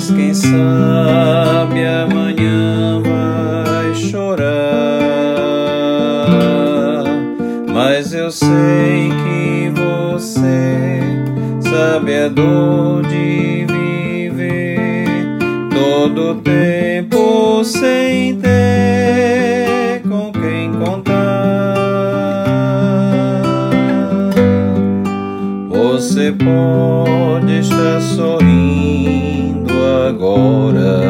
Mas quem sabe amanhã vai chorar. Mas eu sei que você sabe a dor de viver todo tempo sem ter com quem contar. Você pode estar sorrindo agora,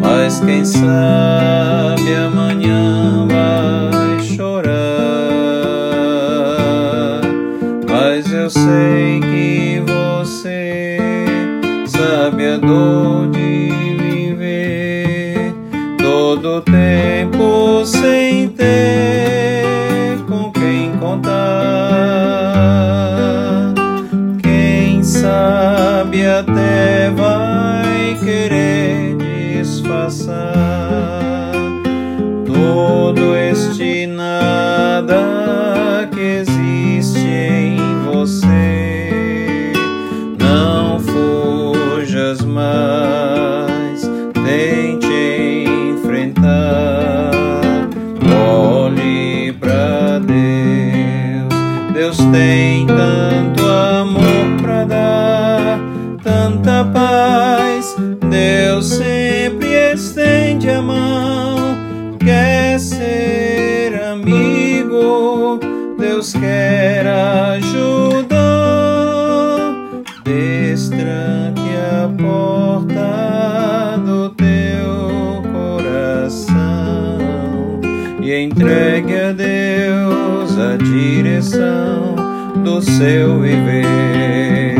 mas quem sabe amanhã vai chorar. Mas eu sei que você sabe a dor de viver todo tempo sem ter sabe até vai querer disfarçar todo este nada estende a mão, quer ser amigo, Deus quer ajudar. Destranque a porta do teu coração e entregue a Deus a direção do seu viver.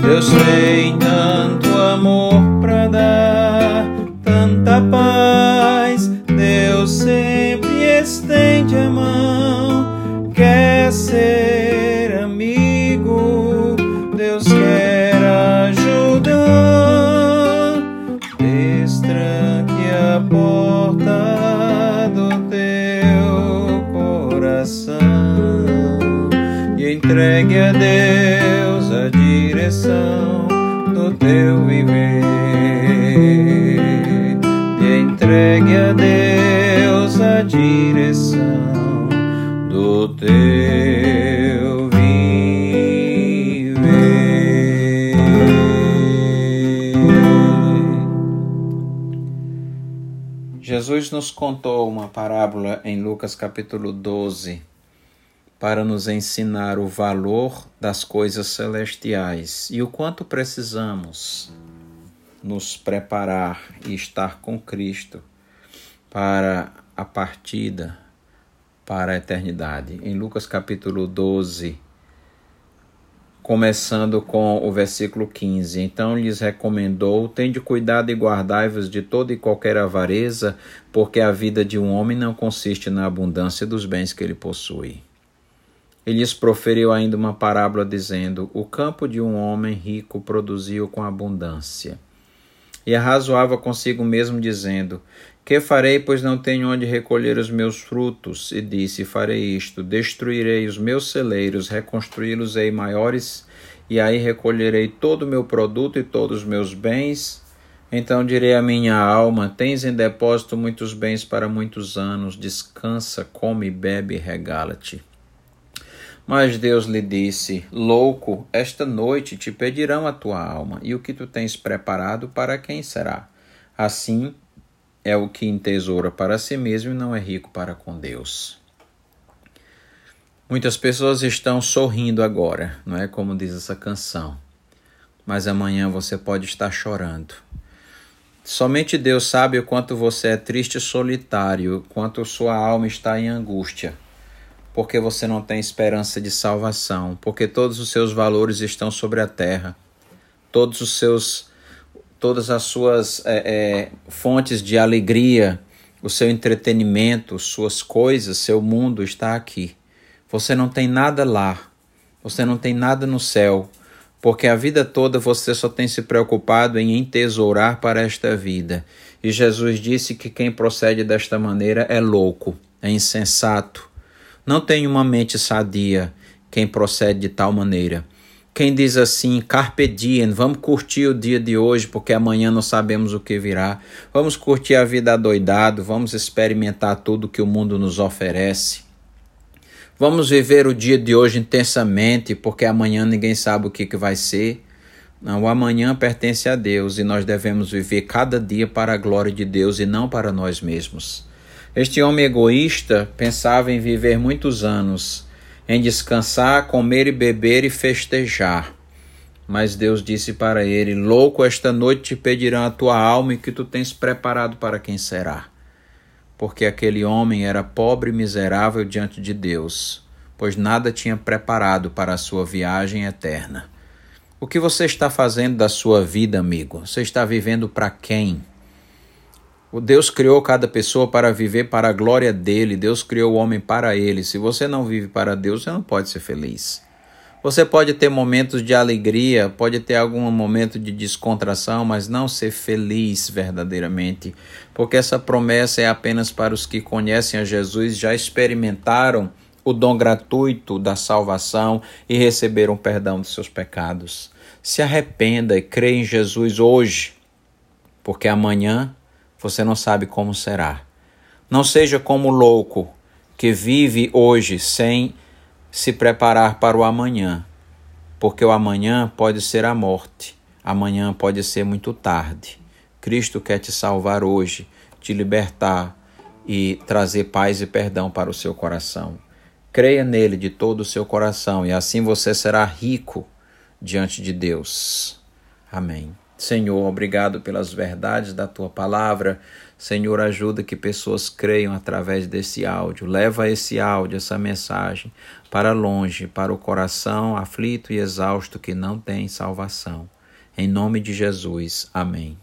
Deus tem porta do teu coração e entregue a Deus a direção do teu viver. E entregue a Deus a direção do teu Jesus nos contou uma parábola em Lucas capítulo 12 para nos ensinar o valor das coisas celestiais e o quanto precisamos nos preparar e estar com Cristo para a partida para a eternidade. Em Lucas capítulo 12, começando com o versículo 15. Então lhes recomendou: Tende cuidado e guardai-vos de toda e qualquer avareza, porque a vida de um homem não consiste na abundância dos bens que ele possui. Ele lhes proferiu ainda uma parábola, dizendo: O campo de um homem rico produziu com abundância. E arrazoava consigo mesmo, dizendo: Que farei, pois não tenho onde recolher os meus frutos? E disse: Farei isto: destruirei os meus celeiros, reconstruí-los-ei maiores, e aí recolherei todo o meu produto e todos os meus bens. Então direi à minha alma: Tens em depósito muitos bens para muitos anos, descansa, come, bebe regala-te. Mas Deus lhe disse: Louco, esta noite te pedirão a tua alma, e o que tu tens preparado para quem será? Assim é o que entesoura para si mesmo e não é rico para com Deus. Muitas pessoas estão sorrindo agora, não é como diz essa canção. Mas amanhã você pode estar chorando. Somente Deus sabe o quanto você é triste e solitário, quanto sua alma está em angústia porque você não tem esperança de salvação, porque todos os seus valores estão sobre a terra, todos os seus, todas as suas é, é, fontes de alegria, o seu entretenimento, suas coisas, seu mundo está aqui. Você não tem nada lá, você não tem nada no céu, porque a vida toda você só tem se preocupado em entesourar para esta vida. E Jesus disse que quem procede desta maneira é louco, é insensato não tem uma mente sadia quem procede de tal maneira. Quem diz assim, carpe diem, vamos curtir o dia de hoje, porque amanhã não sabemos o que virá. Vamos curtir a vida adoidado, vamos experimentar tudo que o mundo nos oferece. Vamos viver o dia de hoje intensamente, porque amanhã ninguém sabe o que, que vai ser. Não, o amanhã pertence a Deus e nós devemos viver cada dia para a glória de Deus e não para nós mesmos. Este homem egoísta pensava em viver muitos anos em descansar, comer e beber e festejar. Mas Deus disse para ele: Louco, esta noite te pedirão a tua alma e que tu tens preparado para quem será. Porque aquele homem era pobre e miserável diante de Deus, pois nada tinha preparado para a sua viagem eterna. O que você está fazendo da sua vida, amigo? Você está vivendo para quem? Deus criou cada pessoa para viver para a glória dele. Deus criou o homem para ele. Se você não vive para Deus, você não pode ser feliz. Você pode ter momentos de alegria, pode ter algum momento de descontração, mas não ser feliz verdadeiramente, porque essa promessa é apenas para os que conhecem a Jesus, já experimentaram o dom gratuito da salvação e receberam perdão de seus pecados. Se arrependa e crê em Jesus hoje, porque amanhã você não sabe como será. Não seja como louco que vive hoje sem se preparar para o amanhã, porque o amanhã pode ser a morte, amanhã pode ser muito tarde. Cristo quer te salvar hoje, te libertar e trazer paz e perdão para o seu coração. Creia nele de todo o seu coração e assim você será rico diante de Deus. Amém. Senhor, obrigado pelas verdades da tua palavra. Senhor, ajuda que pessoas creiam através desse áudio. Leva esse áudio, essa mensagem, para longe, para o coração aflito e exausto que não tem salvação. Em nome de Jesus. Amém.